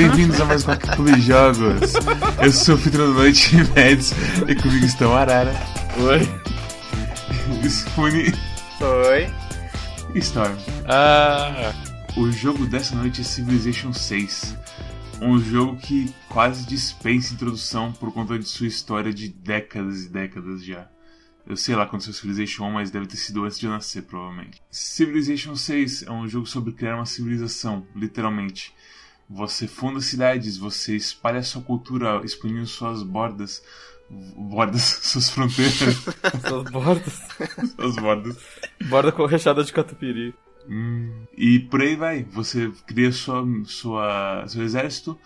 Bem-vindos a mais um Clube de Jogos. Eu sou o Fitro da Noite, Mads, e comigo estão Arara. Oi. Spoonie. Oi. E Storm. Ah. O jogo dessa noite é Civilization 6. Um jogo que quase dispensa introdução por conta de sua história de décadas e décadas já. Eu sei lá quando saiu Civilization 1, mas deve ter sido antes de eu nascer, provavelmente. Civilization 6 é um jogo sobre criar uma civilização, literalmente. Você funda cidades, você espalha sua cultura expandindo suas bordas. Bordas, suas fronteiras. Suas bordas. suas bordas. Borda com rechada de catupiry. Hum, e por aí vai. Você cria sua, sua, seu exército,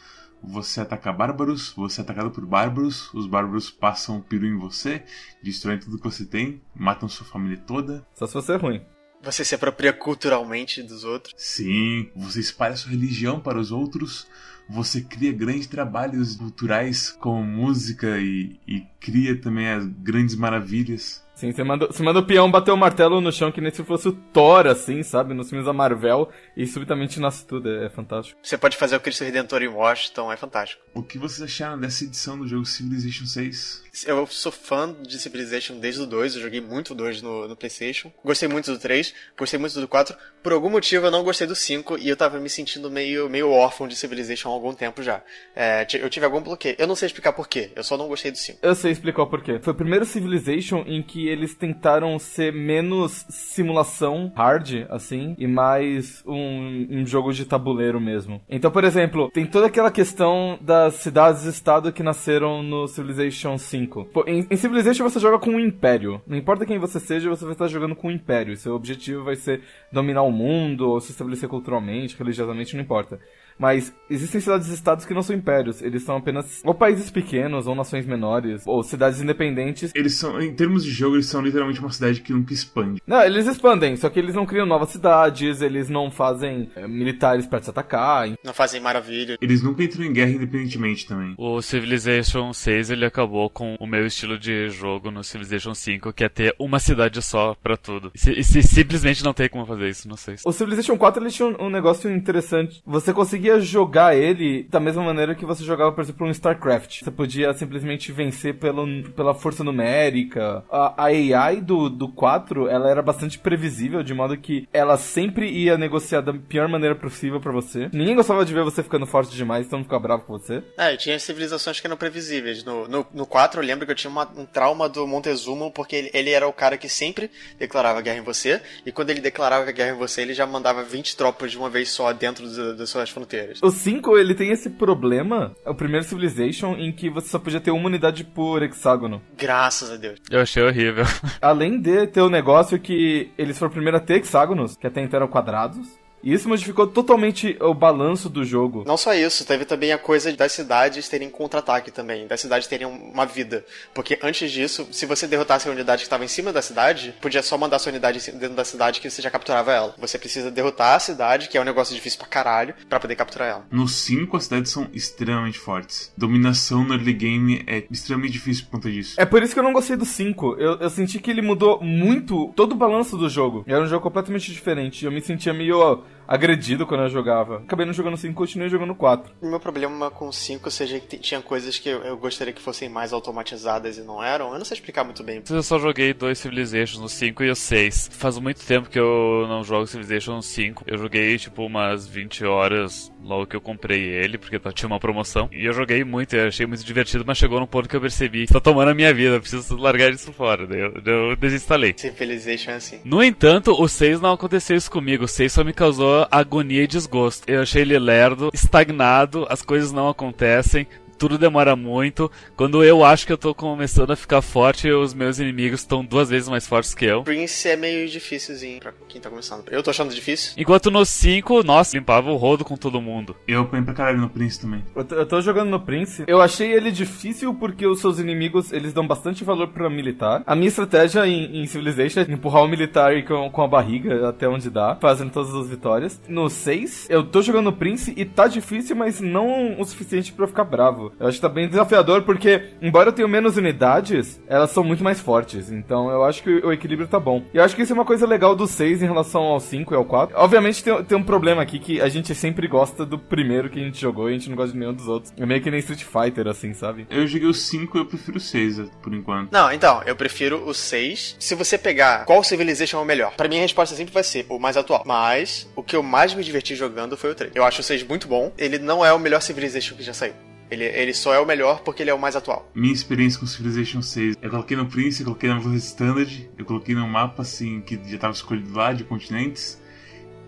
você ataca bárbaros, você é atacado por bárbaros, os bárbaros passam piru em você, destroem tudo que você tem, matam sua família toda. Só se você é ruim. Você se apropria culturalmente dos outros. Sim, você espalha sua religião para os outros, você cria grandes trabalhos culturais como música e, e cria também as grandes maravilhas. Sim, você manda, você manda o peão bater o martelo no chão que nem se fosse o Thor, assim, sabe? Nos filmes da Marvel, e subitamente nasce tudo, é, é fantástico. Você pode fazer o Cristo Redentor em Washington, é fantástico. O que vocês acharam dessa edição do jogo Civilization 6? Eu sou fã de Civilization desde o 2, eu joguei muito o 2 no, no Playstation. Gostei muito do 3, gostei muito do 4. Por algum motivo eu não gostei do 5 e eu tava me sentindo meio, meio órfão de Civilization há algum tempo já. É, eu tive algum bloqueio. Eu não sei explicar porquê, eu só não gostei do 5. Eu sei explicar o porquê. Foi o primeiro Civilization em que eles tentaram ser menos simulação hard, assim, e mais um, um jogo de tabuleiro mesmo. Então, por exemplo, tem toda aquela questão das cidades-estado que nasceram no Civilization 5. Pô, em, em, Civilization você joga com um império. Não importa quem você seja, você vai estar jogando com um império. Seu objetivo vai ser dominar o mundo, ou se estabelecer culturalmente, religiosamente, não importa. Mas existem cidades-estados que não são impérios. Eles são apenas ou países pequenos, ou nações menores, ou cidades independentes. Eles são, em termos de jogo, eles são literalmente uma cidade que nunca expande. Não, eles expandem, só que eles não criam novas cidades, eles não fazem é, militares para te atacar. Não fazem maravilha. Eles nunca entram em guerra independentemente também. O Civilization 6 ele acabou com o meu estilo de jogo no Civilization 5, que é ter uma cidade só para tudo. E, se, e se, simplesmente não tem como fazer isso, não sei. O Civilization 4 ele tinha um, um negócio interessante. Você conseguia conseguia jogar ele da mesma maneira que você jogava, por exemplo, um StarCraft. Você podia simplesmente vencer pelo, pela força numérica. A, a AI do, do 4, ela era bastante previsível, de modo que ela sempre ia negociar da pior maneira possível para você. Ninguém gostava de ver você ficando forte demais, então ficava bravo com você. É, tinha civilizações que eram previsíveis. No, no, no 4, eu lembro que eu tinha uma, um trauma do Montezuma, porque ele, ele era o cara que sempre declarava guerra em você, e quando ele declarava guerra em você, ele já mandava 20 tropas de uma vez só dentro das suas fronteiras. O 5, ele tem esse problema, é o primeiro Civilization, em que você só podia ter uma unidade por hexágono. Graças a Deus. Eu achei horrível. Além de ter o negócio que eles foram primeiro a ter hexágonos, que até então eram quadrados. E isso modificou totalmente o balanço do jogo. Não só isso, teve também a coisa das cidades terem contra-ataque também, das cidades terem uma vida. Porque antes disso, se você derrotasse a unidade que estava em cima da cidade, podia só mandar sua unidade dentro da cidade que você já capturava ela. Você precisa derrotar a cidade, que é um negócio difícil pra caralho, pra poder capturar ela. No 5, as cidades são extremamente fortes. Dominação no early game é extremamente difícil por conta disso. É por isso que eu não gostei do 5. Eu, eu senti que ele mudou muito todo o balanço do jogo. Era um jogo completamente diferente. Eu me sentia meio ó, agredido quando eu jogava. Acabei não jogando 5 continuei jogando 4. O meu problema com 5 seja que tinha coisas que eu gostaria que fossem mais automatizadas e não eram. Eu não sei explicar muito bem. Eu só joguei dois Civilizations, no 5 e o 6. Faz muito tempo que eu não jogo Civilization 5. Eu joguei tipo umas 20 horas logo que eu comprei ele, porque tinha uma promoção. E eu joguei muito, eu achei muito divertido, mas chegou num ponto que eu percebi, tá tomando a minha vida, eu preciso largar isso fora. Daí eu, eu desinstalei. Civilization é assim. No entanto, o 6 não aconteceu isso comigo. O 6 só me causou agonia e desgosto. Eu achei ele lerdo, estagnado, as coisas não acontecem, tudo demora muito. Quando eu acho que eu tô começando a ficar forte, os meus inimigos estão duas vezes mais fortes que eu. Prince é meio difícilzinho pra quem tá começando. Eu tô achando difícil. Enquanto no 5, nossa, limpava o rodo com todo mundo. Eu apanhei pra caralho no Prince também. Eu tô, eu tô jogando no Prince. Eu achei ele difícil porque os seus inimigos, eles dão bastante valor pra militar. A minha estratégia em, em Civilization é empurrar o militar com, com a barriga até onde dá, fazendo todas as vitórias. No 6, eu tô jogando no Prince e tá difícil, mas não o suficiente pra eu ficar bravo. Novo. Eu acho que tá bem desafiador, porque, embora eu tenha menos unidades, elas são muito mais fortes. Então eu acho que o equilíbrio tá bom. E eu acho que isso é uma coisa legal do 6 em relação ao 5 e ao 4. Obviamente tem, tem um problema aqui que a gente sempre gosta do primeiro que a gente jogou e a gente não gosta de nenhum dos outros. É meio que nem Street Fighter, assim, sabe? Eu joguei o 5 e eu prefiro o 6, por enquanto. Não, então, eu prefiro o 6. Se você pegar qual Civilization é o melhor, pra mim a resposta sempre vai ser o mais atual. Mas o que eu mais me diverti jogando foi o 3. Eu acho o 6 muito bom. Ele não é o melhor Civilization que já saiu. Ele, ele só é o melhor porque ele é o mais atual. Minha experiência com Civilization 6, eu coloquei no Prince, eu coloquei na velocidade Standard, eu coloquei no mapa assim que já estava escolhido lá de continentes.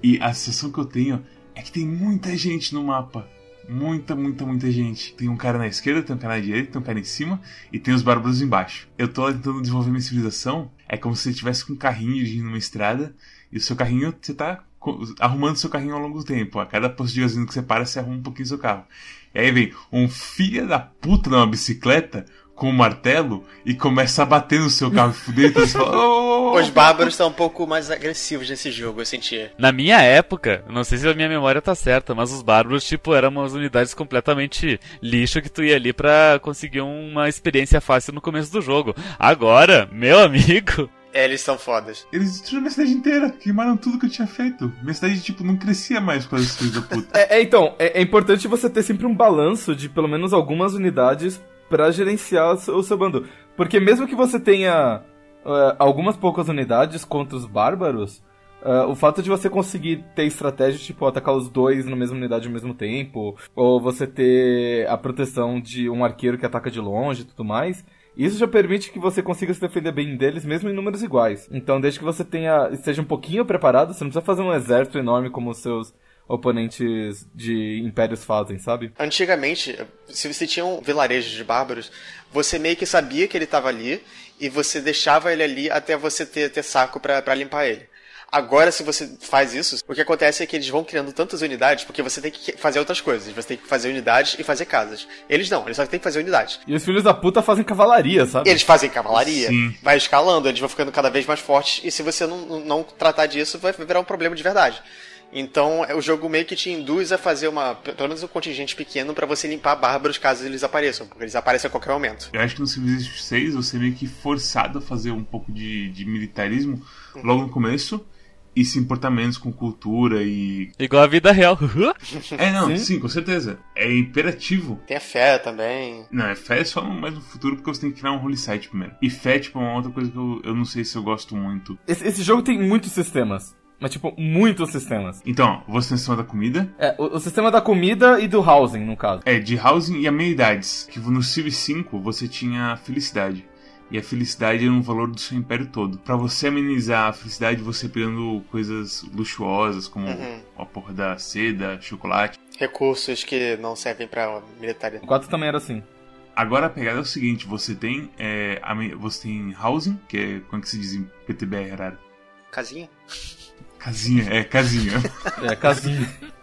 E a sensação que eu tenho é que tem muita gente no mapa. Muita, muita, muita gente. Tem um cara na esquerda, tem um cara na direita, tem um cara em cima e tem os bárbaros embaixo. Eu tô tentando desenvolver minha civilização. É como se você estivesse com um carrinho dirigindo numa estrada e o seu carrinho, você tá arrumando seu carrinho ao longo do tempo. A cada posto de gasolina que você para, você arruma um pouquinho seu carro. E aí vem um filho da puta numa bicicleta com um martelo e começa a bater no seu carro e fuder. Então você fala, oh! Os bárbaros estão um pouco mais agressivos nesse jogo, eu senti. Na minha época, não sei se a minha memória tá certa, mas os bárbaros, tipo, eram umas unidades completamente lixo que tu ia ali pra conseguir uma experiência fácil no começo do jogo. Agora, meu amigo, é, eles são fodas. Eles destruíram minha cidade inteira, queimaram tudo que eu tinha feito. Minha cidade, tipo, não crescia mais com as filhos da puta. É, é então, é, é, importante você ter sempre um balanço de pelo menos algumas unidades para gerenciar o seu, o seu, bando. Porque mesmo que você tenha uh, algumas poucas unidades contra os bárbaros, uh, o fato de você conseguir ter estratégia, tipo, atacar os dois na mesma unidade ao mesmo tempo, ou você ter a proteção de um arqueiro que ataca de longe e tudo mais, isso já permite que você consiga se defender bem deles, mesmo em números iguais. Então, desde que você tenha esteja um pouquinho preparado, você não precisa fazer um exército enorme como os seus oponentes de impérios fazem, sabe? Antigamente, se você tinha um vilarejo de bárbaros, você meio que sabia que ele estava ali e você deixava ele ali até você ter, ter saco para limpar ele. Agora, se você faz isso, o que acontece é que eles vão criando tantas unidades, porque você tem que fazer outras coisas. Você tem que fazer unidades e fazer casas. Eles não, eles só tem que fazer unidades. E os filhos da puta fazem cavalaria, sabe? Eles fazem cavalaria, Sim. vai escalando, eles vão ficando cada vez mais fortes, e se você não, não tratar disso, vai virar um problema de verdade. Então, o jogo meio que te induz a fazer uma, pelo menos um contingente pequeno para você limpar bárbaros caso eles apareçam, porque eles aparecem a qualquer momento. Eu acho que no Civilization 6 você é meio que forçado a fazer um pouco de, de militarismo uhum. logo no começo e se importar menos com cultura e. Igual a vida real. é, não, sim? sim? com certeza. É imperativo. Tem a fé também. Não, é fé só mais no futuro porque você tem que criar um holy site primeiro. E fé, tipo, é uma outra coisa que eu, eu não sei se eu gosto muito. Esse, esse jogo tem muitos sistemas. Mas, tipo, muitos sistemas. Então, você tem o sistema da comida? É, o, o, sistema da comida e do housing, no caso. É, de housing e amenidades. Que no Civ 5 você tinha felicidade. E a felicidade era um valor do seu império todo. Para você amenizar a felicidade, você pegando coisas luxuosas, como uhum. a porra da seda, chocolate. Recursos que não servem pra militaria. O 4 também era assim. Agora a pegada é o seguinte, você tem, é, você tem housing, que é, como é que se diz em PTBR? Casinha? Casinha, é, casinha. é, casinha.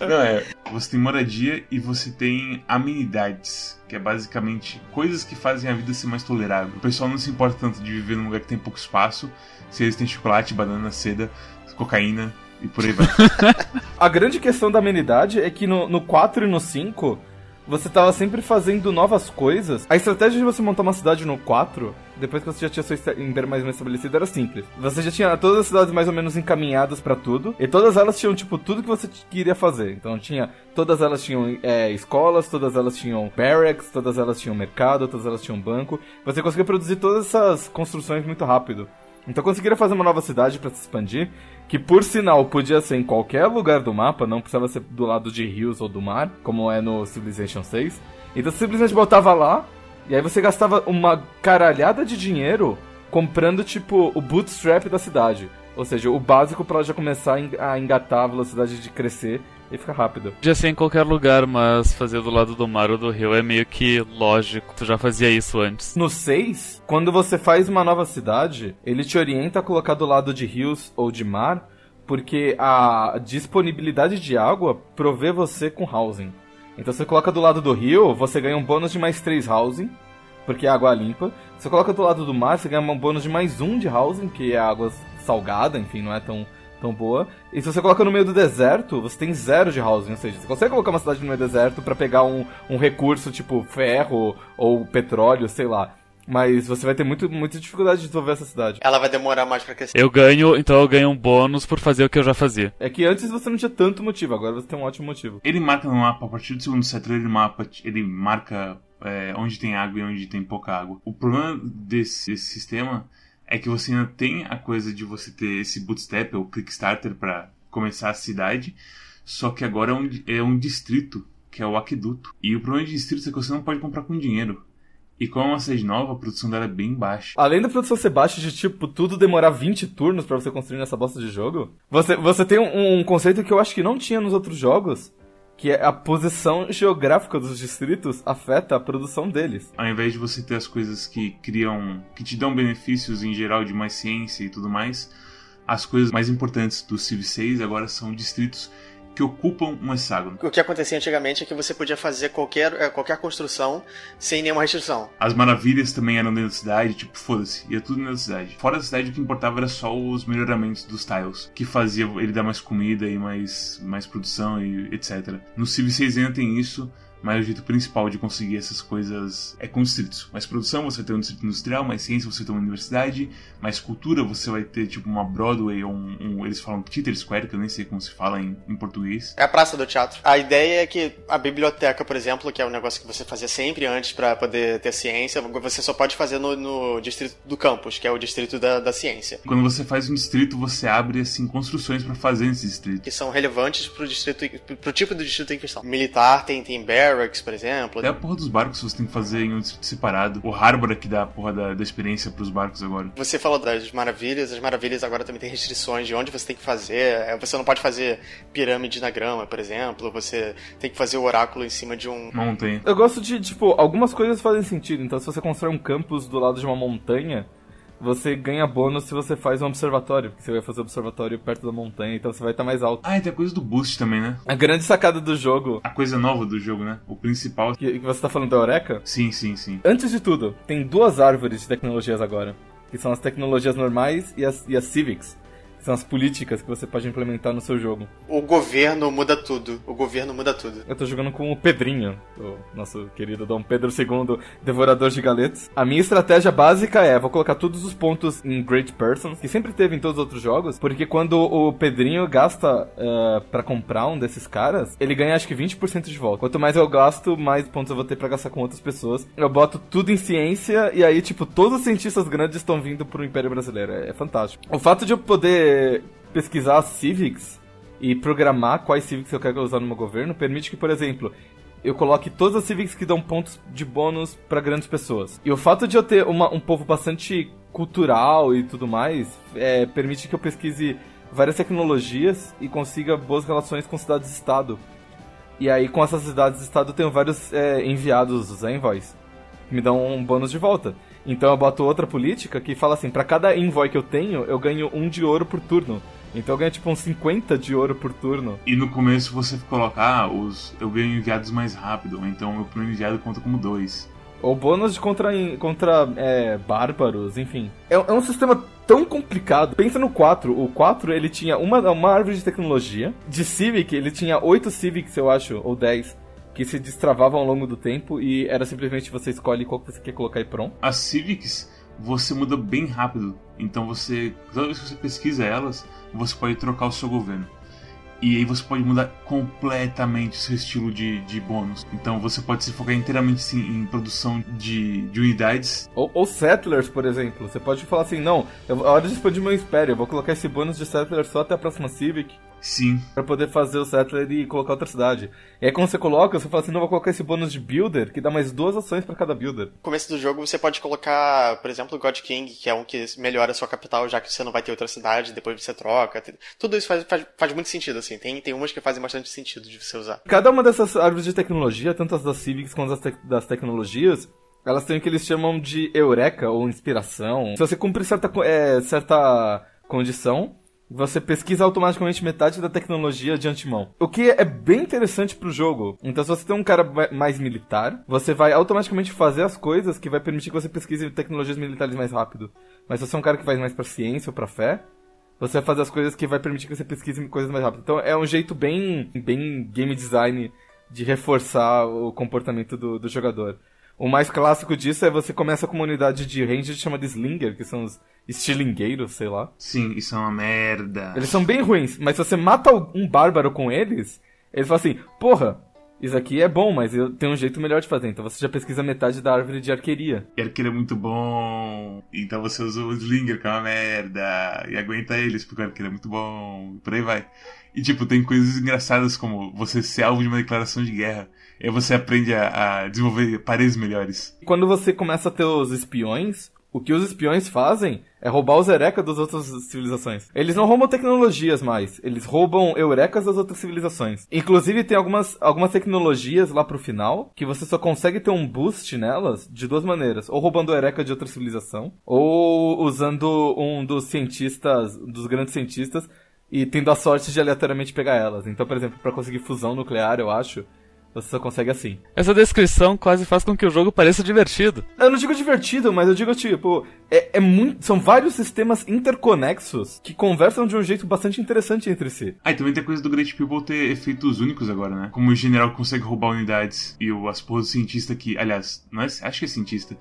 Não, é. Você tem moradia e você tem amenidades, que é basicamente coisas que fazem a vida ser mais tolerável. O pessoal não se importa tanto de viver num lugar que tem pouco espaço, se eles têm chocolate, banana, seda, cocaína e por aí vai. a grande questão da amenidade é que no, no 4 e no 5 você tava sempre fazendo novas coisas. A estratégia de você montar uma cidade no 4, depois que você já tinha seu império mais ou menos estabelecido, era simples. Você já tinha todas as cidades mais ou menos encaminhadas para tudo, e todas elas tinham, tipo, tudo que você queria fazer. Então tinha. Todas elas tinham é, escolas, todas elas tinham barracks, todas elas tinham mercado, todas elas tinham banco. Você conseguia produzir todas essas construções muito rápido. Então conseguiram fazer uma nova cidade para se expandir, que por sinal podia ser em qualquer lugar do mapa, não precisava ser do lado de rios ou do mar, como é no Civilization 6. Então simplesmente botava lá, e aí você gastava uma caralhada de dinheiro comprando tipo o bootstrap da cidade. Ou seja, o básico para ela já começar a engatar a velocidade de crescer e fica rápido. Podia ser em qualquer lugar, mas fazer do lado do mar ou do rio é meio que lógico. Tu já fazia isso antes. No 6, quando você faz uma nova cidade, ele te orienta a colocar do lado de rios ou de mar, porque a disponibilidade de água provê você com housing. Então você coloca do lado do rio, você ganha um bônus de mais 3 housing, porque é água limpa. Você coloca do lado do mar, você ganha um bônus de mais 1 de housing, que é água salgada, enfim, não é tão tão boa. E se você coloca no meio do deserto, você tem zero de housing, ou seja, você consegue colocar uma cidade no meio do deserto para pegar um, um recurso tipo ferro ou petróleo, sei lá. Mas você vai ter muito, muita dificuldade de desenvolver essa cidade. Ela vai demorar mais pra crescer. Eu ganho, então eu ganho um bônus por fazer o que eu já fazia. É que antes você não tinha tanto motivo, agora você tem um ótimo motivo. Ele marca no mapa, a partir do segundo setor, ele, mapa, ele marca é, onde tem água e onde tem pouca água. O problema desse, desse sistema é que você ainda tem a coisa de você ter esse bootstrap ou Kickstarter para começar a cidade, só que agora é um, é um distrito, que é o aqueduto. E o problema de distrito é que você não pode comprar com dinheiro. E como uma sede nova, a produção dela é bem baixa. Além da produção ser baixa de, tipo, tudo demorar 20 turnos para você construir nessa bosta de jogo, você, você tem um, um, conceito que eu acho que não tinha nos outros jogos, que é a posição geográfica dos distritos afeta a produção deles. Ao invés de você ter as coisas que criam, que te dão benefícios em geral de mais ciência e tudo mais, as coisas mais importantes do Civ 6 agora são distritos que ocupam um hexágono. O que acontecia antigamente é que você podia fazer qualquer, é, qualquer construção sem nenhuma restrição. As maravilhas também eram dentro da cidade, tipo, foda-se, ia tudo dentro da cidade. Fora da cidade, o que importava era só os melhoramentos dos tiles, que fazia ele dar mais comida e mais, mais produção e etc. No Civ 6 ainda tem isso, mas o jeito principal de conseguir essas coisas é com distritos. Mais produção, você vai ter um distrito industrial, mais ciência, você vai ter uma universidade, mais cultura, você vai ter tipo uma Broadway ou um, um eles falam Theater Square, que eu nem sei como se fala em, em, português. É a praça do teatro. A ideia é que a biblioteca, por exemplo, que é um negócio que você fazia sempre antes para poder ter ciência, você só pode fazer no, no, distrito do campus, que é o distrito da, da ciência. Quando você faz um distrito, você abre assim construções para fazer esse distrito. Que são relevantes pro distrito, pro tipo do distrito em questão. Militar tem, tem barracks, por exemplo. Até a porra dos barcos você tem que fazer em um distrito separado. O Harbor que dá a porra da, da experiência pros barcos agora. Você falou das maravilhas, as maravilhas agora também tem restrições de onde você tem que fazer. É, você não pode fazer pirâmide na grama, por exemplo. Você tem que fazer o oráculo em cima de um. Montanha. Eu gosto de, tipo, algumas coisas fazem sentido. Então, se você constrói um campus do lado de uma montanha, você ganha bônus se você faz um observatório, porque você vai fazer observatório perto da montanha, então você vai estar mais alto. Ah, e tem a coisa do boost também, né? A grande sacada do jogo. A coisa nova do jogo, né? O principal. Que, que você tá falando da Eureka? Sim, sim, sim. Antes de tudo, tem duas árvores de tecnologias agora. Que são as tecnologias normais e as, e as civics são as políticas que você pode implementar no seu jogo. O governo muda tudo. O governo muda tudo. Eu tô jogando com o Pedrinho, o nosso querido Dom Pedro II, devorador de galetos. A minha estratégia básica é, vou colocar todos os pontos em Great Persons, que sempre teve em todos os outros jogos, porque quando o Pedrinho gasta uh, para comprar um desses caras, ele ganha acho que 20% de volta. Quanto mais eu gasto, mais pontos eu vou ter pra gastar com outras pessoas. Eu boto tudo em ciência e aí, tipo, todos os cientistas grandes estão vindo pro Império Brasileiro. É, é fantástico. O fato de eu poder pesquisar civics e programar quais civics eu quero usar no meu governo permite que, por exemplo, eu coloque todas as civics que dão pontos de bônus para grandes pessoas. E o fato de eu ter uma, um povo bastante cultural e tudo mais é, permite que eu pesquise várias tecnologias e consiga boas relações com cidades-estado. E aí, com essas cidades-estado, eu tenho vários é, enviados, os envoys, que me dão um bônus de volta. Então eu boto outra política que fala assim, para cada envoy que eu tenho, eu ganho um de ouro por turno. Então eu ganho tipo uns 50 de ouro por turno. E no começo você colocar, ah, os, eu ganho enviados mais rápido, então meu primeiro enviado conta como dois. Ou bônus de contra, contra é, bárbaros, enfim. É, é, um sistema tão complicado. Pensa no 4. O 4 ele tinha uma, uma árvore de tecnologia. De Civic, ele tinha 8 Civics, eu acho, ou 10 que se destravavam ao longo do tempo e era simplesmente você escolhe qual que você quer colocar e pronto. As Civics você muda bem rápido, então você toda vez que você pesquisa elas, você pode trocar o seu governo. E aí você pode mudar completamente o seu estilo de, de bônus. Então você pode se focar inteiramente sim, em produção de, de unidades. Ou, ou, settlers, por exemplo. Você pode falar assim, não, eu, a hora de expandir meu império, eu vou colocar esse bônus de settlers só até a próxima Civic. Sim. Pra poder fazer o settler e colocar outra cidade. E aí quando você coloca, você fala assim, não, vou colocar esse bônus de builder, que dá mais duas ações para cada builder. No começo do jogo você pode colocar, por exemplo, o God King, que é um que melhora a sua capital, já que você não vai ter outra cidade, depois você troca. Tudo isso faz, faz, faz muito sentido, assim. Tem, tem umas que fazem bastante sentido de você usar. Cada uma dessas árvores de tecnologia, tanto as das Civics quanto as te das tecnologias, elas têm o que eles chamam de eureka ou inspiração. Se você cumprir certa, é, certa condição, você pesquisa automaticamente metade da tecnologia de antemão. O que é bem interessante pro jogo. Então, se você tem um cara mais militar, você vai automaticamente fazer as coisas que vai permitir que você pesquise tecnologias militares mais rápido. Mas se você é um cara que faz mais pra ciência ou pra fé, você vai fazer as coisas que vai permitir que você pesquise coisas mais rápido. Então é um jeito bem, bem game design de reforçar o comportamento do, do jogador. O mais clássico disso é você começa com uma unidade de ranger chamada Slinger, que são os estilingueiros, sei lá. Sim, isso é uma merda. Eles são bem ruins, mas se você mata um bárbaro com eles, eles falam assim, porra, isso aqui é bom, mas eu tenho um jeito melhor de fazer. Então você já pesquisa metade da árvore de arqueria. E arqueiro é muito bom. Então você usa o Slinger, que é uma merda. E aguenta eles, porque o arqueiro é muito bom. E por aí vai. E tipo, tem coisas engraçadas como você ser alvo de uma declaração de guerra. E você aprende a, a desenvolver paredes melhores. Quando você começa a ter os espiões, o que os espiões fazem é roubar os eurecas das outras civilizações. Eles não roubam tecnologias mais, eles roubam eurecas das outras civilizações. Inclusive tem algumas, algumas tecnologias lá pro final que você só consegue ter um boost nelas de duas maneiras. Ou roubando eureka de outra civilização, ou usando um dos cientistas, dos grandes cientistas, e tendo a sorte de aleatoriamente pegar elas. Então, por exemplo, para conseguir fusão nuclear, eu acho, você só consegue assim. Essa descrição quase faz com que o jogo pareça divertido. Eu não digo divertido, mas eu digo tipo, é, é muito, são vários sistemas interconexos que conversam de um jeito bastante interessante entre si. Ah, e também tem a coisa do Great People ter efeitos únicos agora, né? Como o general consegue roubar unidades e o, as porras do cientista que, aliás, não é, acho que é cientista,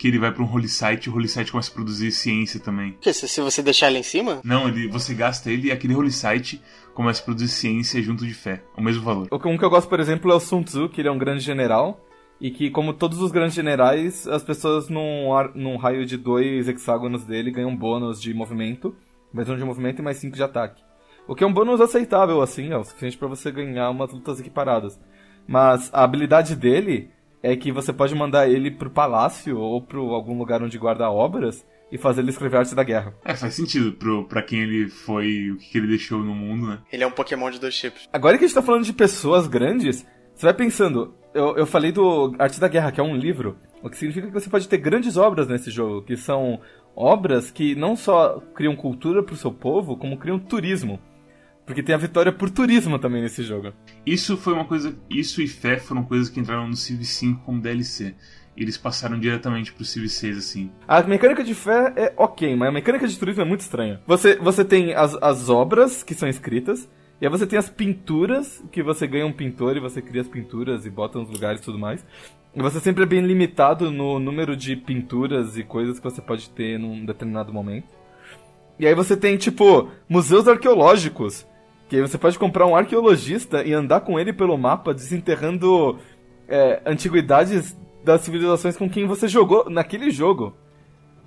que ele vai para um holy site e o holy site começa a produzir ciência também. Que, se, se você deixar ele em cima? Não, ele, você gasta ele e aquele holy site começa a produzir ciência junto de fé, o mesmo valor. Um que eu gosto, por exemplo, é o Sun Tzu, que ele é um grande general. E que, como todos os grandes generais, as pessoas num, ar, num raio de dois hexágonos dele ganham bônus de movimento, mais um de movimento e mais cinco de ataque. O que é um bônus aceitável, assim, é o suficiente para você ganhar umas lutas equiparadas. Mas a habilidade dele é que você pode mandar ele pro palácio ou pro algum lugar onde guarda obras e fazer ele escrever arte da guerra. É, faz sentido pro, pra quem ele foi, o que ele deixou no mundo, né? Ele é um Pokémon de dois tipos. Agora que a gente tá falando de pessoas grandes, você vai pensando, eu, eu falei do Arte da Guerra, que é um livro, o que significa que você pode ter grandes obras nesse jogo, que são obras que não só criam cultura pro seu povo, como criam turismo. Porque tem a vitória por turismo também nesse jogo. Isso foi uma coisa. Isso e fé foram coisas que entraram no Civ 5 como DLC. Eles passaram diretamente pro Civ 6, assim. A mecânica de fé é ok, mas a mecânica de turismo é muito estranha. Você, você tem as, as obras que são escritas, e aí você tem as pinturas, que você ganha um pintor e você cria as pinturas e bota nos lugares e tudo mais. E você sempre é bem limitado no número de pinturas e coisas que você pode ter num determinado momento. E aí você tem, tipo, museus arqueológicos. Que você pode comprar um arqueologista e andar com ele pelo mapa, desenterrando é, antiguidades das civilizações com quem você jogou naquele jogo.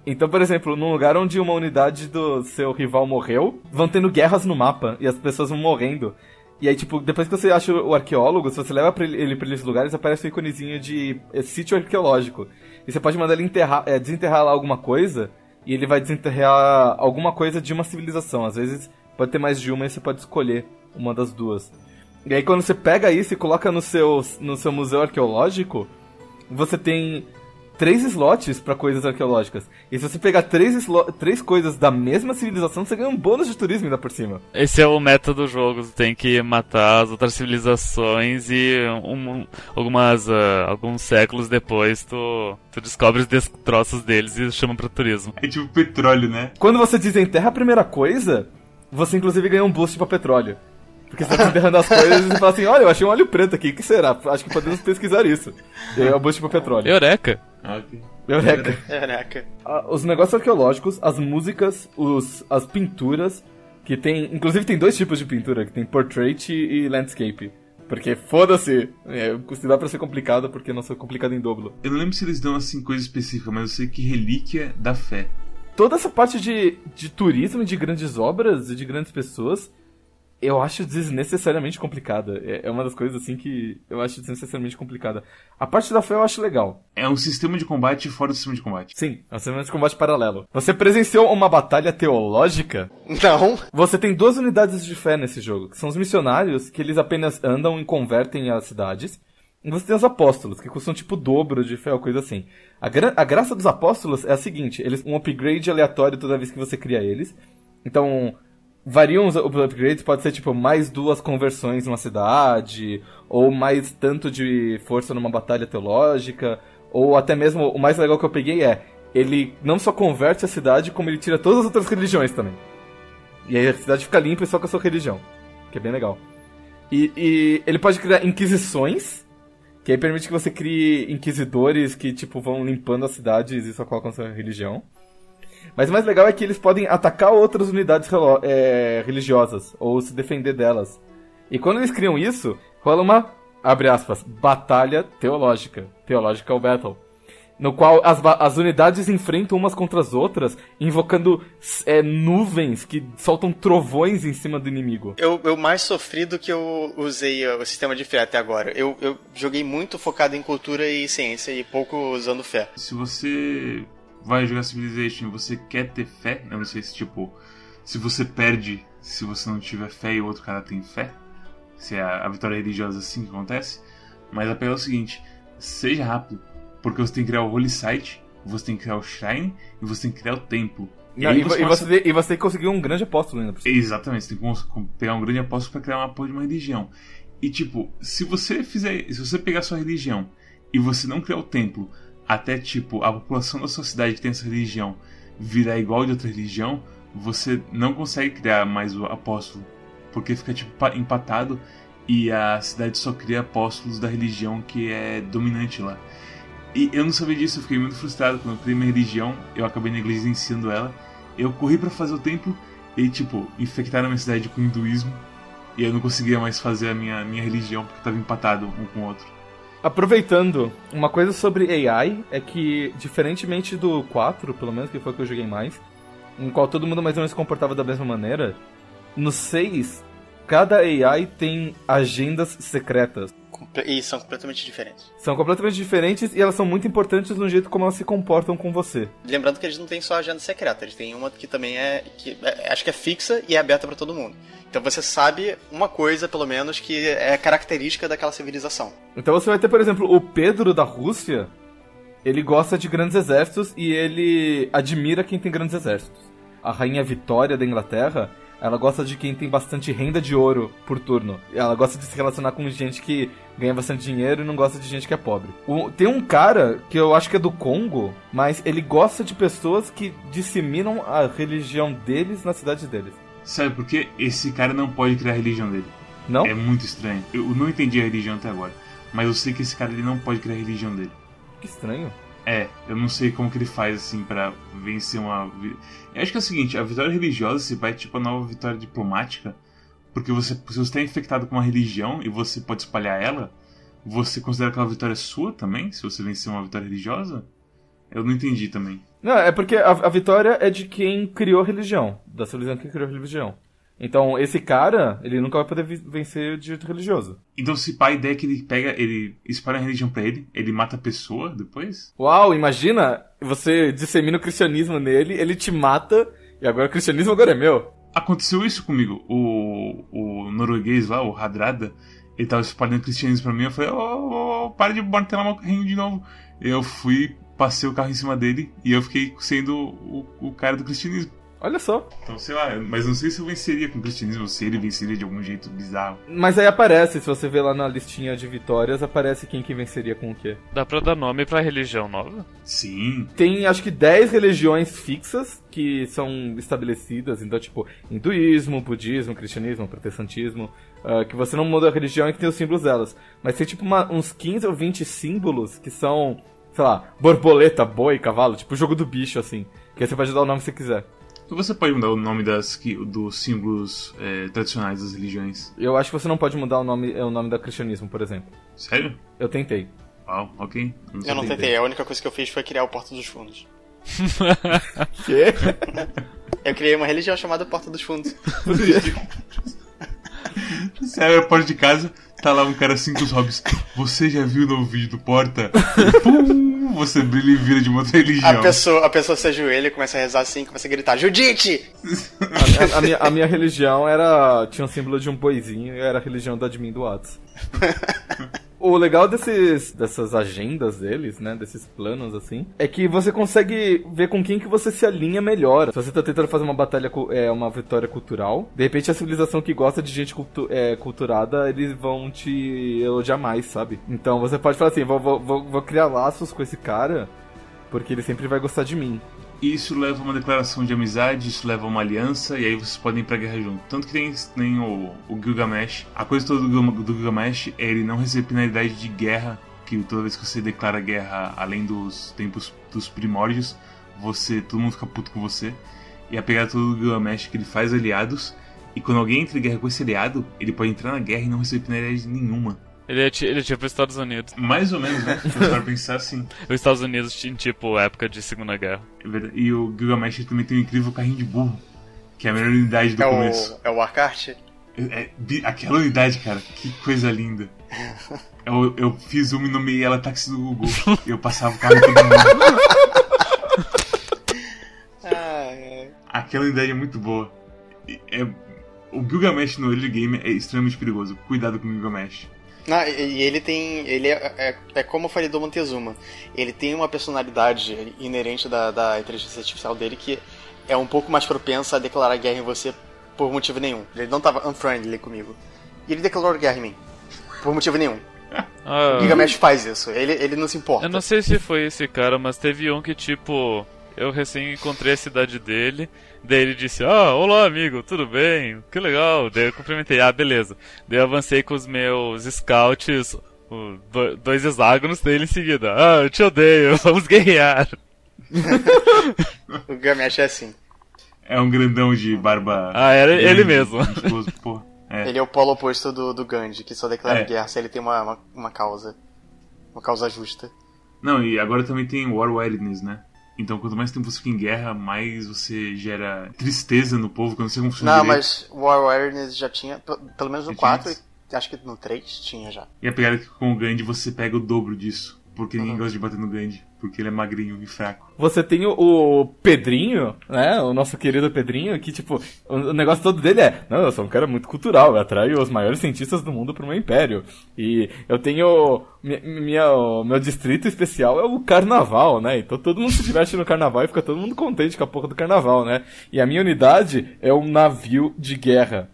Então, por exemplo, num lugar onde uma unidade do seu rival morreu, vão tendo guerras no mapa e as pessoas vão morrendo. E aí, tipo, depois que você acha o arqueólogo, se você leva pra ele pra esses lugares, aparece um iconezinho de é, sítio arqueológico. E você pode mandar ele enterrar, é, desenterrar lá alguma coisa, e ele vai desenterrar alguma coisa de uma civilização. Às vezes pode ter mais de uma e você pode escolher uma das duas. E aí quando você pega isso e coloca no seu, no seu museu arqueológico, você tem três slots para coisas arqueológicas. E se você pegar três, três coisas da mesma civilização, você ganha um bônus de turismo ainda por cima. Esse é o meta do jogo. Você tem que matar as outras civilizações e um, algumas, uh, alguns séculos depois tu, tu descobre os destroços deles e chama para turismo. É tipo petróleo, né? Quando você desenterra a primeira coisa, você inclusive ganha um boost para petróleo. Porque você tá desenterrando as coisas e fala assim, olha, eu achei um óleo preto aqui, o que será? Acho que podemos pesquisar isso. E aí é o boost pro petróleo. Eureka! Ah, ok. Eureka. Caraca. Ah, Os negócios arqueológicos, as músicas, os, as pinturas, que tem... Inclusive tem dois tipos de pintura, que tem portrait e landscape. Porque foda-se, é, se dá pra ser complicado, porque não ser complicado em dobro. Eu não lembro se eles dão assim coisa específica, mas eu sei que relíquia da fé. Toda essa parte de, de turismo, de grandes obras e de grandes pessoas, eu acho desnecessariamente complicada. É é uma das coisas assim que eu acho desnecessariamente complicada. A parte da fé eu acho legal. É um sistema de combate fora do sistema de combate. Sim, é um sistema de combate paralelo. Você presenciou uma batalha teológica? Não. Você tem duas unidades de fé nesse jogo, que são os missionários, que eles apenas andam e convertem as cidades. E você tem os apóstolos, que custam tipo o dobro de fé ou coisa assim. A, gra a graça dos apóstolos é a seguinte, eles um upgrade aleatório toda vez que você cria eles. Então, variam os up- upgrades, pode ser tipo mais duas conversões numa cidade, ou mais tanto de força numa batalha teológica, ou até mesmo o mais legal que eu peguei é, ele não só converte a cidade, como ele tira todas as outras religiões também. E aí a cidade fica limpa só com a sua religião. Que é bem legal. E, e ele pode criar inquisições, que aí permite que você crie inquisidores que, tipo, vão limpando as cidades e só colocam sua religião. Mas o mais legal é que eles podem atacar outras unidades é, religiosas, ou se defender delas. E quando eles criam isso, rola uma, abre aspas, batalha teológica. Theological Battle no qual as, as unidades enfrentam umas contra as outras, invocando é, nuvens que soltam trovões em cima do inimigo. Eu, eu mais sofri do que eu usei o sistema de fé até agora. Eu, eu joguei muito focado em cultura e ciência e pouco usando fé. Se você vai jogar Civilization e você quer ter fé, eu não sei se tipo, se você perde se você não tiver fé e o outro cara tem fé, se é a, a vitória religiosa assim que acontece, mas a pena é o seguinte, seja rápido porque você tem que criar o Holy Site, você tem que criar o Shrine e você tem que criar o templo. E, e, você, e, você, e você tem que conseguir um grande apóstolo ainda. Exatamente, você tem que pegar um grande apóstolo para criar uma porra de uma religião. E tipo, se você fizer. Se você pegar a sua religião e você não criar o templo, até tipo, a população da sua cidade que tem essa religião virar igual de outra religião, você não consegue criar mais o apóstolo. Porque fica tipo empatado e a cidade só cria apóstolos da religião que é dominante lá. E eu não sabia disso, eu fiquei muito frustrado quando eu criei minha religião, eu acabei negligenciando ela. Eu corri para fazer o templo e, tipo, infectaram a minha cidade com hinduísmo. E eu não conseguia mais fazer a minha, minha religião porque estava empatado um com o outro. Aproveitando, uma coisa sobre AI é que, diferentemente do 4, pelo menos que foi o que eu joguei mais, em qual todo mundo mais ou menos se comportava da mesma maneira, no 6, cada AI tem agendas secretas. E são completamente diferentes. São completamente diferentes e elas são muito importantes no jeito como elas se comportam com você. Lembrando que eles não têm só agenda secreta, eles têm uma que também é. Que, é, acho que é fixa e é aberta para todo mundo. Então você sabe uma coisa, pelo menos, que é característica daquela civilização. Então você vai ter, por exemplo, o Pedro da Rússia. Ele gosta de grandes exércitos e ele admira quem tem grandes exércitos. A rainha Vitória da Inglaterra ela gosta de quem tem bastante renda de ouro por turno. Ela gosta de se relacionar com gente que ganha bastante dinheiro e não gosta de gente que é pobre. O, tem um cara que eu acho que é do Congo, mas ele gosta de pessoas que disseminam a religião deles na cidade deles. Sabe por quê? Esse cara não pode criar a religião dele. Não? É muito estranho. Eu não entendi a religião até agora. Mas eu sei que esse cara ele não pode criar a religião dele. Que estranho. É, eu não sei como que ele faz assim para vencer uma. Eu acho que é o seguinte, a vitória religiosa se vai tipo a nova vitória diplomática, porque você, se você está infectado com uma religião e você pode espalhar ela, você considera aquela vitória sua também, se você vencer uma vitória religiosa? Eu não entendi também. Não, é porque a, a vitória é de quem criou a religião, da civilização que criou a religião. Então, esse cara, ele nunca vai poder vencer de jeito religioso. Então, se pá, a ideia é que ele pega, ele espalha a religião pra ele, ele mata a pessoa depois? Uau, imagina, você dissemina o cristianismo nele, ele te mata, e agora o cristianismo agora é meu. Aconteceu isso comigo. O, o norueguês lá, o Hadrada, ele tava espalhando o cristianismo pra mim, eu falei, ô, oh, oh, para de martelar meu carrinho de novo. Eu fui, passei o carro em cima dele, e eu fiquei sendo o, o cara do cristianismo. Olha só. Então, sei lá, mas não sei se eu venceria com o cristianismo se ele venceria de algum jeito bizarro. Mas aí aparece, se você ver lá na listinha de vitórias, aparece quem que venceria com o quê. Dá pra dar nome pra religião nova? Sim. Tem acho que 10 religiões fixas que são estabelecidas, então tipo, hinduísmo, budismo, cristianismo, protestantismo, uh, que você não muda a religião e que tem os símbolos delas. Mas tem tipo uma, uns 15 ou 20 símbolos que são, sei lá, borboleta, boi, cavalo, tipo o jogo do bicho, assim. Que aí você pode dar o nome que você quiser. Você pode mudar o nome das, dos símbolos é, tradicionais das religiões. Eu acho que você não pode mudar o nome, o nome do cristianismo, por exemplo. Sério? Eu tentei. Uau, ok. Não eu não tentei, a única coisa que eu fiz foi criar o Porta dos Fundos. Quê? Eu criei uma religião chamada Porta dos Fundos. Sério, a porta de casa, tá lá um cara assim com os hobbies. Você já viu no vídeo do Porta? Pum, você brilha e vira de uma outra religião. A pessoa, a pessoa se ajoelha e começa a rezar assim, começa a gritar, Judite! A, a, a, minha, a minha religião era. tinha um símbolo de um boizinho e era a religião do admin do Whats. O legal desses, dessas agendas deles, né, desses planos assim, é que você consegue ver com quem que você se alinha melhor. Se você tá tentando fazer uma batalha, é, uma vitória cultural, de repente a civilização que gosta de gente cultu é, culturada, eles vão te elogiar mais, sabe? Então você pode falar assim, vou, vou, vou criar laços com esse cara, porque ele sempre vai gostar de mim. E isso leva a uma declaração de amizade, isso leva a uma aliança, e aí vocês podem ir pra guerra junto. Tanto que tem, tem o, o Gilgamesh. A coisa toda do, do Gilgamesh é ele não receber penalidade de guerra, que toda vez que você declara guerra além dos tempos dos primórdios, você todo mundo fica puto com você. E a pegada toda do Gilgamesh é que ele faz aliados, e quando alguém entra em guerra com esse aliado, ele pode entrar na guerra e não receber penalidade nenhuma. Ele é, ti- ele é tipo os Estados Unidos. Mais ou menos, né? For pensar assim. Os Estados Unidos tinham, tipo, época de Segunda Guerra. É verdade. E o Gilgamesh também tem um incrível carrinho de burro, que é a melhor unidade do É começo. o, é o Warcart? É- é aquela unidade, cara, que coisa linda. Eu, eu fiz uma e nomeei ela táxi do Google. E eu passava o carro todo mundo. Ah, é. Aquela unidade é muito boa. É, o Gilgamesh no early game é extremamente perigoso. Cuidado com o Gilgamesh. Não, e ele tem. Ele é, é, é como eu falei do Montezuma. Ele tem uma personalidade inerente da, da inteligência artificial dele que é um pouco mais propensa a declarar guerra em você por motivo nenhum. Ele não tava unfriendly comigo. E ele declarou guerra em mim. Por motivo nenhum. Ah, Gilgamesh faz isso. Ele, ele não se importa. eu não sei se foi esse cara, mas teve um que, tipo, eu recém encontrei a cidade dele. Daí ele disse: Ah, olá amigo, tudo bem? Que legal. Daí eu cumprimentei: Ah, beleza. Daí eu avancei com os meus scouts, dois hexágonos dele em seguida. Ah, eu te odeio, vamos guerrear. O Gilgamesh é assim. É um grandão de barba. Ah, era grande, ele mesmo. musculoso. É. Ele é o polo oposto do, do Gandhi, que só declara É. guerra se ele tem uma, uma, uma causa. Uma causa justa. Não, e agora também tem War Weariness, né? Então, quanto mais tempo você fica em guerra, mais você gera tristeza no povo, que eu não funciona Não, direito. mas War Awareness já tinha, pe- pelo menos no Já 4 tinha? e acho que no 3 tinha já. E a pegada é que com o Gandhi você pega o dobro disso. Porque ninguém Uhum. gosta de bater no Gandhi. Porque ele é magrinho e fraco. Você tem o, o Pedrinho, né? O nosso querido Pedrinho, que, tipo, o, o negócio todo dele é: Não, eu sou um cara muito cultural, eu atraio os maiores cientistas do mundo pro meu império. E eu tenho. mi- Minha, o meu distrito especial é o carnaval, né? Então todo mundo se diverte no carnaval e fica todo mundo contente com a porra do carnaval, né? E a minha unidade é um navio de guerra.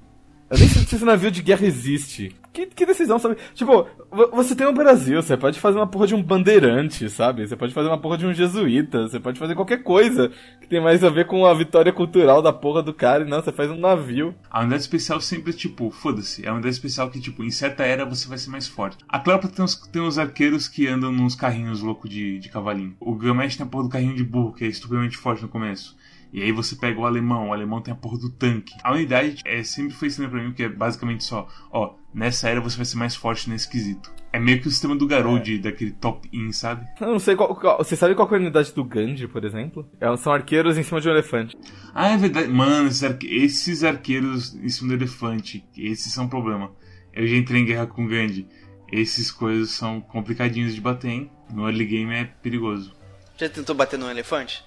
Eu nem sei se esse navio de guerra existe. Que, que decisão, sabe? Tipo, vo- você tem o Brasil, você pode fazer uma porra de um bandeirante, sabe? Você pode fazer uma porra de um jesuíta, você pode fazer qualquer coisa que tem mais a ver com a vitória cultural da porra do cara. E não, você faz um navio. A unidade especial sempre tipo, foda-se. É a unidade especial que, tipo, em certa era você vai ser mais forte. A Cleópatra tem uns, tem uns arqueiros que andam nos carrinhos loucos de, de cavalinho. O Gilgamesh tem a porra do carrinho de burro, que é estupidamente forte no começo. E aí você pega o alemão, o alemão tem a porra do tanque. A unidade é, sempre foi ensinando pra mim que é basicamente só, ó, nessa era você vai ser mais forte nesse quesito. É meio que o sistema do Garou, de- daquele top-in, sabe? Eu não sei qual, qual- Você sabe qual que é a unidade do Gandhi, por exemplo? É- são arqueiros em cima de um elefante. Ah, é verdade. Mano, esses, arque- esses arqueiros em cima do elefante, esses são um problema. Eu já entrei em guerra com o Gandhi. Esses coisas são complicadinhos de bater, hein? No early game é perigoso. Já tentou bater num elefante?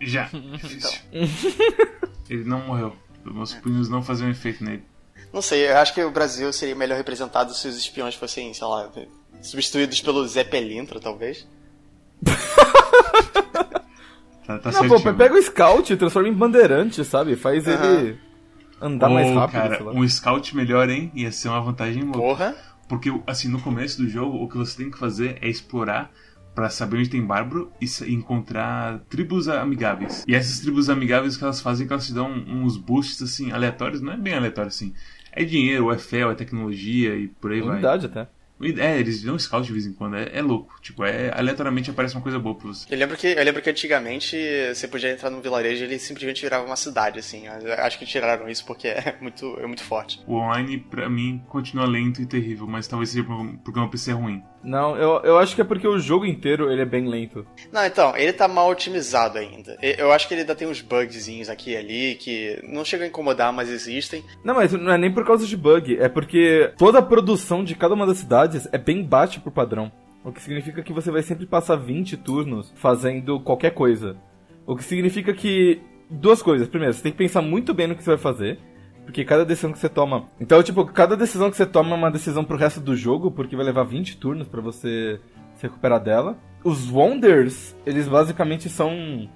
Já. Difícil. Ele não morreu. Meus punhos não faziam efeito nele. Não sei, eu acho que o Brasil seria melhor representado se os espiões fossem, sei lá, substituídos pelo Zé Pelintra, talvez. Tá, tá não, pô, pega o Scout e transforma em bandeirante, sabe? Faz ele andar mais Ô, rápido, cara, sei lá. um scout melhor, hein? Ia ser uma vantagem louca. Porra. Porque, assim, no começo do jogo, o que você tem que fazer é explorar pra saber onde tem bárbaro e encontrar tribos amigáveis. E essas tribos amigáveis o que elas fazem é que elas te dão uns boosts, assim, aleatórios. Não é bem aleatório, assim. É dinheiro, é fel, é tecnologia e por aí vai. Unidade até. É, eles dão scout de vez em quando. É, é louco. Tipo, é, aleatoriamente aparece uma coisa boa pra você. Eu lembro, que, eu lembro que antigamente você podia entrar num vilarejo e ele simplesmente virava uma cidade, assim. Acho que tiraram isso porque é muito, é muito forte. O online, pra mim, continua lento e terrível, mas talvez seja por- porque meu PC é ruim. Não, eu, eu acho que é porque o jogo inteiro ele é bem lento. Não, então, ele tá mal otimizado ainda. Eu acho que ele ainda tem uns bugzinhos aqui e ali que não chegam a incomodar, mas existem. Não, mas não é nem por causa de bug, é porque toda a produção de cada uma das cidades é bem baixa pro padrão. O que significa que você vai sempre passar 20 turnos fazendo qualquer coisa. O que significa que. Duas coisas. Primeiro, você tem que pensar muito bem no que você vai fazer. Porque cada decisão que você toma. Então, tipo, cada decisão que você toma é uma decisão pro resto do jogo, porque vai levar 20 turnos pra você se recuperar dela. Os Wonders, eles basicamente são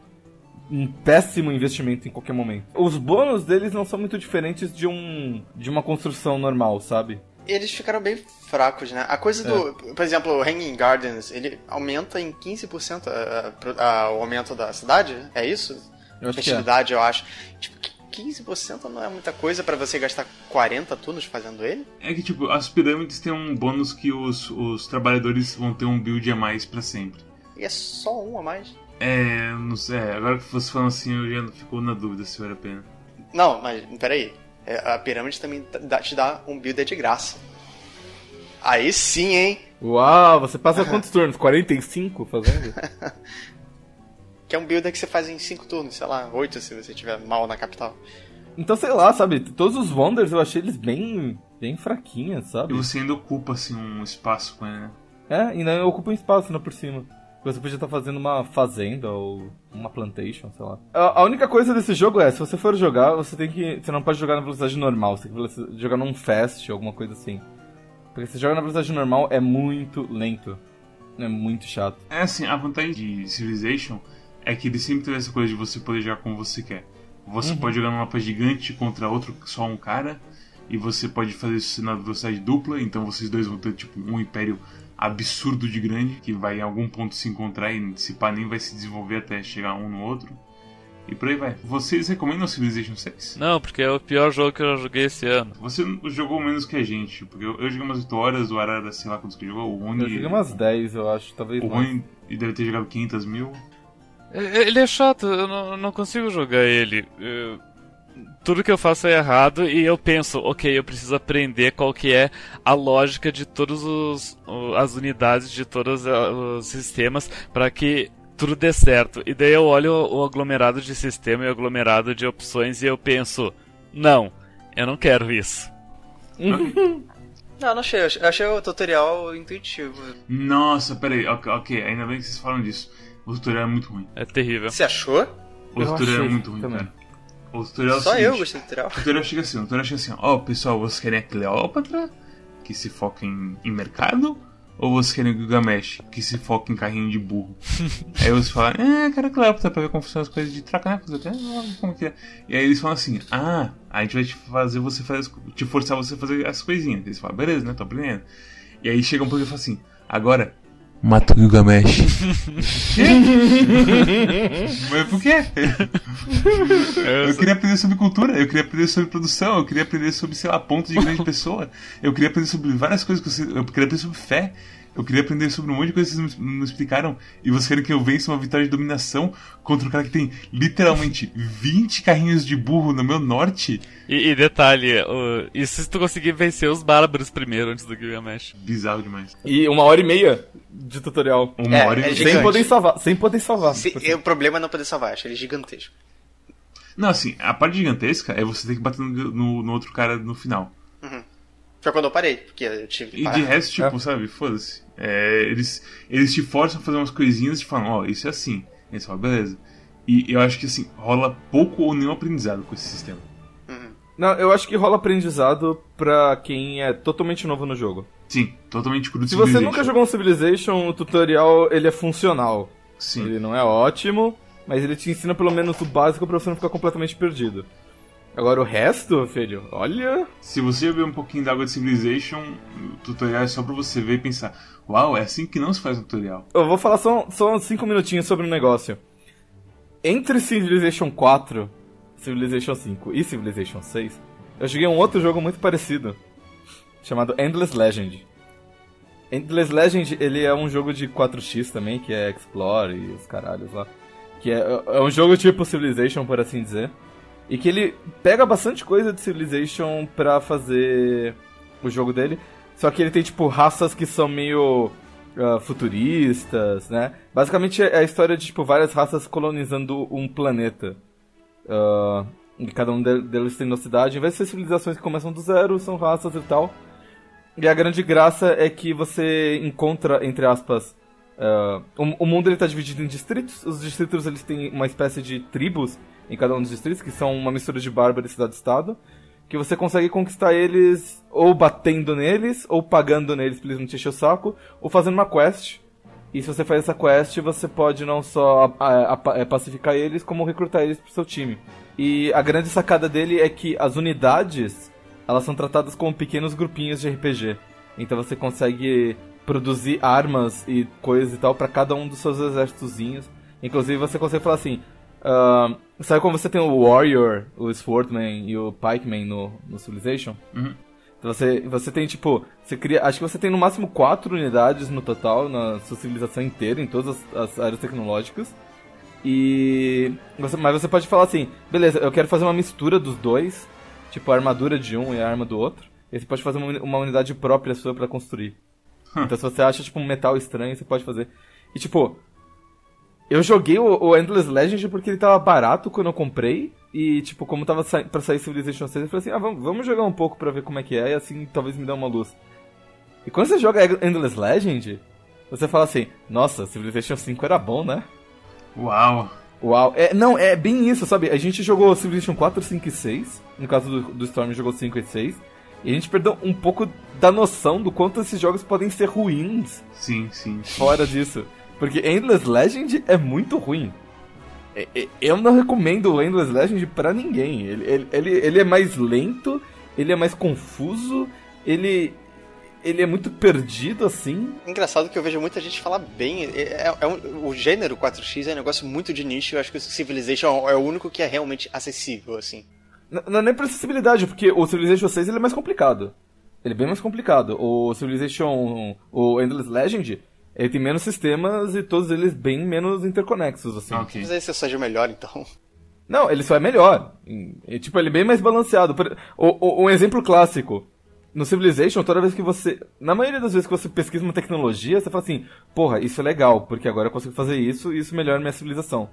um péssimo investimento em qualquer momento. Os bônus deles não são muito diferentes de um de uma construção normal, sabe? Eles ficaram bem fracos, né? A coisa do. Por exemplo, o Hanging Gardens, ele aumenta em 15% a, a, a, o aumento da cidade? É isso? Eu acho que é. Fertilidade, eu acho. Tipo, 15% não é muita coisa pra você gastar 40 turnos fazendo ele? É que, tipo, as pirâmides têm um bônus que os, os trabalhadores vão ter um build a mais pra sempre. E é só um a mais? É, não sei. é, Agora que você falando assim, eu já fico na dúvida se vale a pena. Não, mas peraí. É, A pirâmide também te dá um build de graça. Aí sim, hein? Uau, você passa quantos turnos? 45 fazendo? Que é um builder que você faz em 5 turnos, sei lá, 8 se você tiver mal na capital. Então, sei lá, sabe? Todos os Wonders eu achei eles bem, bem fraquinhos, E sabe? você ainda ocupa, assim, um espaço com ele, né? É, e não ocupa um espaço, não por cima. Você podia estar fazendo uma fazenda ou uma plantation, sei lá. A, única coisa desse jogo é, se você for jogar, você tem que. Você não pode jogar na velocidade normal, você tem que jogar num fast, alguma coisa assim. Porque se joga na velocidade normal é muito lento. É muito chato. É assim, a vantagem de Civilization é que ele sempre teve essa coisa de você poder jogar como você quer. Você pode jogar num mapa gigante contra outro, só um cara, e você pode fazer isso na velocidade dupla, então vocês dois vão ter tipo um império absurdo de grande, que vai em algum ponto se encontrar e se pá nem vai se desenvolver até chegar um no outro. E por aí vai. Vocês recomendam Civilization 6? Não, porque é o pior jogo que eu joguei esse ano. Você jogou menos que a gente, porque eu, eu joguei umas 8 horas, o Arara, sei lá quantos que jogou, o Rony... Eu joguei umas 10, eu acho, talvez O. Rony deve ter jogado 500 mil. É- Ele é chato, eu não, não consigo jogar ele. Eu- tudo que eu faço é errado e eu penso, ok, eu preciso aprender qual que é a lógica de todos os o- as unidades de todos ah, os sistemas para que tudo dê certo. E daí eu olho o aglomerado de sistema e o aglomerado de opções e eu penso, não, eu não quero isso. Não, não achei. Achei o tutorial intuitivo. Nossa, peraí, ok, ok, ainda bem que vocês falam disso. O tutorial é muito ruim. É terrível. Você achou? O Eu tutorial é muito ruim, também. cara. O tutorial é o Só seguinte, eu gostei do tutorial. O tutorial chega assim, o tutorial chega assim, ó, pessoal, vocês querem a Cleópatra, que se foca em, em mercado, ou vocês querem o Gilgamesh, que se foca em carrinho de burro? aí você fala, ah, quero a Cleópatra pra ver como funcionam as coisas de troca, né? Ah, como que é. E aí eles falam assim, ah, a gente vai te fazer você fazer, te forçar você a fazer as coisinhas. Eles falam, beleza, né, tô aprendendo. E aí chega um pouco e fala assim, agora, mata o Gilgamesh. Mas por quê? Eu queria aprender sobre cultura, eu queria aprender sobre produção, eu queria aprender sobre, sei lá, pontos de grande pessoa. Eu queria aprender sobre várias coisas que você. Eu queria aprender sobre fé. Eu queria aprender sobre um monte de coisas que vocês não explicaram. E vocês querem que eu vença uma vitória de dominação contra um cara que tem literalmente 20 carrinhos de burro no meu norte? E, e detalhe, o- e se tu conseguir vencer os bárbaros primeiro antes do Gilgamesh? Bizarro demais. E uma hora e meia de tutorial. Uma É, hora é e gigante. Sem poder salvar. Sem poder salvar. Se- e o problema é não poder salvar, acho ele gigantesco. Não, assim, a parte gigantesca é você ter que bater no, no- no outro cara no final. Foi quando eu parei, porque eu tive que E parar. de resto, tipo, sabe, foda-se. É, eles, eles te forçam a fazer umas coisinhas e te falam, ó, isso é assim. E eles falam, beleza. E eu acho que assim, rola pouco ou nenhum aprendizado com esse sistema. Não, eu acho que rola aprendizado pra quem é totalmente novo no jogo. Sim, totalmente cru Se você nunca jogou um Civilization, o tutorial ele é funcional. Sim. Ele não é ótimo, mas ele te ensina pelo menos o básico pra você não ficar completamente perdido. Agora o resto, filho, olha. Se você beber um pouquinho da água de Civilization, o tutorial é só pra você ver e pensar, uau, é assim que não se faz um tutorial. Eu vou falar só, só 5 minutinhos sobre o negócio. Entre Civilization 4, Civilization 5 e Civilization 6, eu joguei um outro jogo muito parecido, chamado Endless Legend. Endless Legend, ele é um jogo de 4x também, que é Explore e os caralhos lá. Que é, é um jogo tipo Civilization, por assim dizer. E que ele pega bastante coisa de Civilization pra fazer o jogo dele. Só que ele tem, tipo, raças que são meio ah, futuristas, né? Basicamente é a história de, tipo, várias raças colonizando um planeta. Ah, e cada um de- deles tem uma cidade. Em vez de ser civilizações que começam do zero, são raças e tal. E a grande graça é que você encontra, entre aspas, ah, o, o mundo ele tá dividido em distritos. Os distritos eles têm uma espécie de tribos em cada um dos distritos, que são uma mistura de bárbaro e cidade-estado. Que você consegue conquistar eles ou batendo neles, ou pagando neles pra eles não te encher o saco, ou fazendo uma quest. E se você faz essa quest, você pode não só a- a- a- é, pacificar eles, como recrutar eles pro seu time. E a grande sacada dele é que as unidades, elas são tratadas como pequenos grupinhos de RPG. Então você consegue produzir armas e coisas e tal para cada um dos seus exércitozinhos. Inclusive você consegue falar assim, uh, sabe como você tem o Warrior, o Swordman e o Pikeman no, no Civilization? Uhum. Então você, você tem tipo, você cria, acho que você tem no máximo quatro unidades no total na sua civilização inteira, em todas as, as áreas tecnológicas. E você, mas você pode falar assim, beleza, eu quero fazer uma mistura dos dois, tipo a armadura de um e a arma do outro. E você pode fazer uma, uma unidade própria sua para construir. então se você acha tipo um metal estranho, você pode fazer. E tipo, eu joguei o, o Endless Legend porque ele tava barato quando eu comprei. E, tipo, como tava sa pra sair Civilization 6, eu falei assim, ah, vamos, vamos jogar um pouco pra ver como é que é, e assim talvez me dê uma luz. E quando você joga Endless Legend, você fala assim, nossa, Civilization 5 era bom, né? Uau! Uau, é, não, é bem isso, sabe? A gente jogou Civilization 4, 5 e 6, no caso do, do Storm jogou 5 e 6, e a gente perdeu um pouco da noção do quanto esses jogos podem ser ruins. Sim, sim. Fora disso. Porque Endless Legend é muito ruim. Eu não recomendo o Endless Legend pra ninguém. Ele, ele, ele, ele é mais lento, ele é mais confuso, ele, ele é muito perdido, assim. Engraçado que eu vejo muita gente falar bem. É, é, é um, o gênero 4X é um negócio muito de nicho. Eu acho que o Civilization é o único que é realmente acessível, assim. Não, não é nem pra acessibilidade, porque o Civilization 6 ele é mais complicado. Ele é bem mais complicado. O Civilization, o Endless Legend, ele tem menos sistemas e todos eles bem menos interconexos, assim. Ok. Mas aí você seja melhor, então. Não, ele só é melhor. E, tipo, ele é bem mais balanceado. Por- o- o- um exemplo clássico. No Civilization, toda vez que você. Na maioria das vezes que você pesquisa uma tecnologia, você fala assim: porra, isso é legal, porque agora eu consigo fazer isso e isso melhora minha civilização.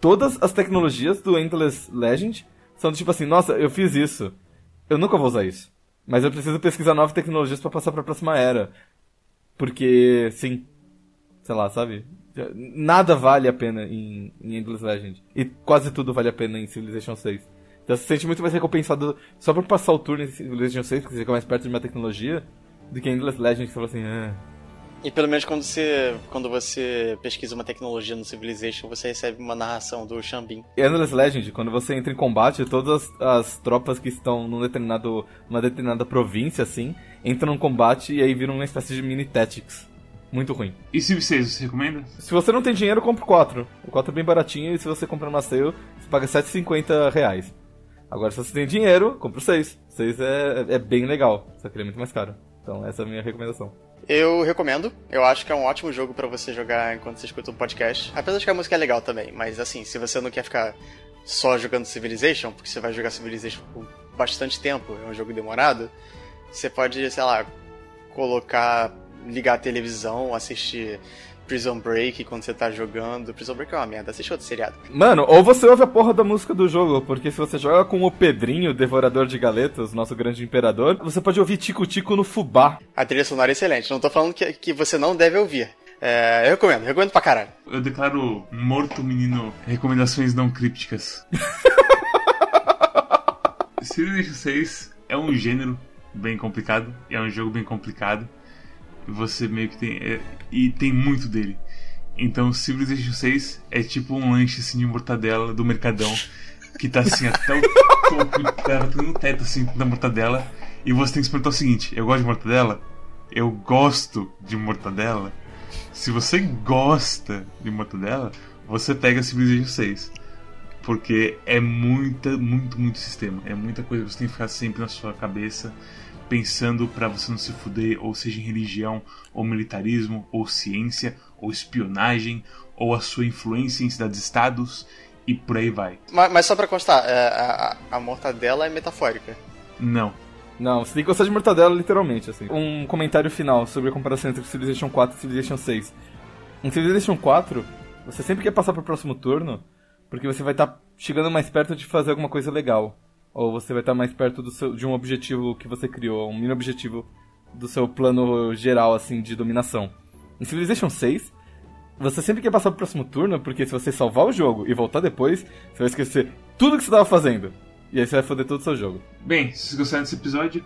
Todas as tecnologias do Endless Legend são do tipo assim: nossa, eu fiz isso. Eu nunca vou usar isso. Mas eu preciso pesquisar novas tecnologias pra passar pra próxima era. Porque, sim. Sei lá, sabe? Nada vale a pena em, em Endless Legend. E quase tudo vale a pena em Civilization 6. Então você se sente muito mais recompensado só por passar o turno em Civilization 6, porque você fica mais perto de uma tecnologia, do que em Endless Legend, que você fala assim, ah. E pelo menos quando você, quando você pesquisa uma tecnologia no Civilization, você recebe uma narração do Xambin. Endless Legend, quando você entra em combate, todas as, as tropas que estão num determinado, uma determinada província, assim, entram no combate e aí viram uma espécie de mini tactics. Muito ruim. E Civ 6, você recomenda? Se você não tem dinheiro, compra o 4. O 4 é bem baratinho e se você comprar na sale, você paga 7,50 reais. Agora, se você tem dinheiro, compra o 6. O 6 é, é bem legal, só que ele é muito mais caro. Então, essa é a minha recomendação. Eu recomendo. Eu acho que é um ótimo jogo pra você jogar enquanto você escuta um podcast. Apesar de que a música é legal também, mas assim, se você não quer ficar só jogando Civilization, porque você vai jogar Civilization por bastante tempo, é um jogo demorado, você pode, sei lá, colocar, ligar a televisão, assistir Prison Break quando você tá jogando. Prison Break é uma merda, assiste outro seriado. Mano, ou você ouve a porra da música do jogo, porque se você joga com o Pedrinho, devorador de galetas, nosso grande imperador, você pode ouvir Tico Tico no fubá. A trilha sonora é excelente, não tô falando que, que você não deve ouvir. É, eu recomendo, recomendo pra caralho. Eu declaro morto, menino, recomendações não crípticas. Civilization 6 é um gênero bem complicado, é um jogo bem complicado. Você meio que tem. é- e tem muito dele. Então Civilization 6 é tipo um lanche assim de mortadela do Mercadão. Que tá assim até o topo, tá no teto assim da mortadela. E você tem que se perguntar o seguinte: eu gosto de mortadela? Eu gosto de mortadela? Se você gosta de mortadela, você pega Civilization 6. Porque é muita, muito, muito sistema. É muita coisa que você tem que ficar sempre na sua cabeça, pensando pra você não se fuder, ou seja em religião, ou militarismo, ou ciência, ou espionagem, ou a sua influência em cidades-estados, e por aí vai. Mas, mas só pra constar, é, a, a- a mortadela é metafórica. Não. Não, você tem que gostar de mortadela literalmente, assim. Um comentário final sobre a comparação entre Civilization 4 e Civilization 6. Em Civilization 4, você sempre quer passar pro próximo turno, porque você vai estar chegando mais perto de fazer alguma coisa legal. Ou você vai estar mais perto seu- de um objetivo que você criou, um mini objetivo do seu plano geral, assim, de dominação. Em Civilization 6, você sempre quer passar pro próximo turno, porque se você salvar o jogo e voltar depois, você vai esquecer tudo que você estava fazendo. E aí você vai foder todo o seu jogo. Bem, se vocês gostaram desse episódio,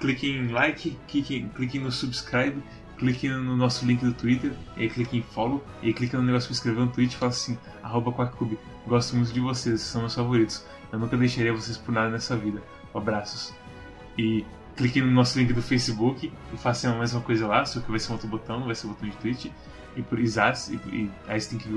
cliquem em like, cliquem, cliquem no subscribe, cliquem no nosso link do Twitter, e aí cliquem em follow, e aí cliquem no negócio pra inscrever no Twitch e fala assim, arroba Quackcube. Gosto muito de vocês, são meus favoritos. Eu nunca deixaria vocês por nada nessa vida. Abraços. E cliquem no nosso link do Facebook e façam a mesma coisa lá, só que vai ser um outro botão, não vai ser o botão de Twitch. E por exatos, e, e aí você tem que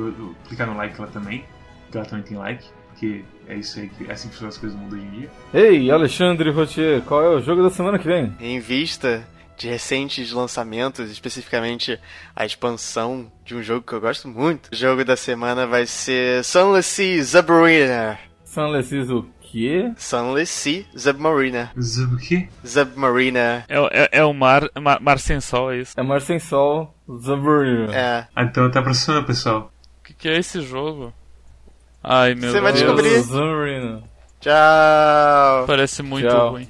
clicar no like lá também, porque lá também tem like, porque é isso aí, que é assim que funcionam as coisas no mundo hoje em dia. Ei, Alexandre Rotier, qual é o jogo da semana que vem? Em vista de recentes lançamentos, especificamente a expansão de um jogo que eu gosto muito, o jogo da semana vai ser Sunless Sea Submariner. Sunless Seas o quê? Sunless Sea Submariner. Zub o quê? Submariner. É, o- é, é o mar, mar, mar sem sol, é isso. É Mar Sem Sol, Submariner. É. Ah, então até a próxima, pessoal. O que, que é esse jogo? Ai, meu Você vai Deus. descobrir. Submariner. Tchau. Parece muito Tchau. ruim.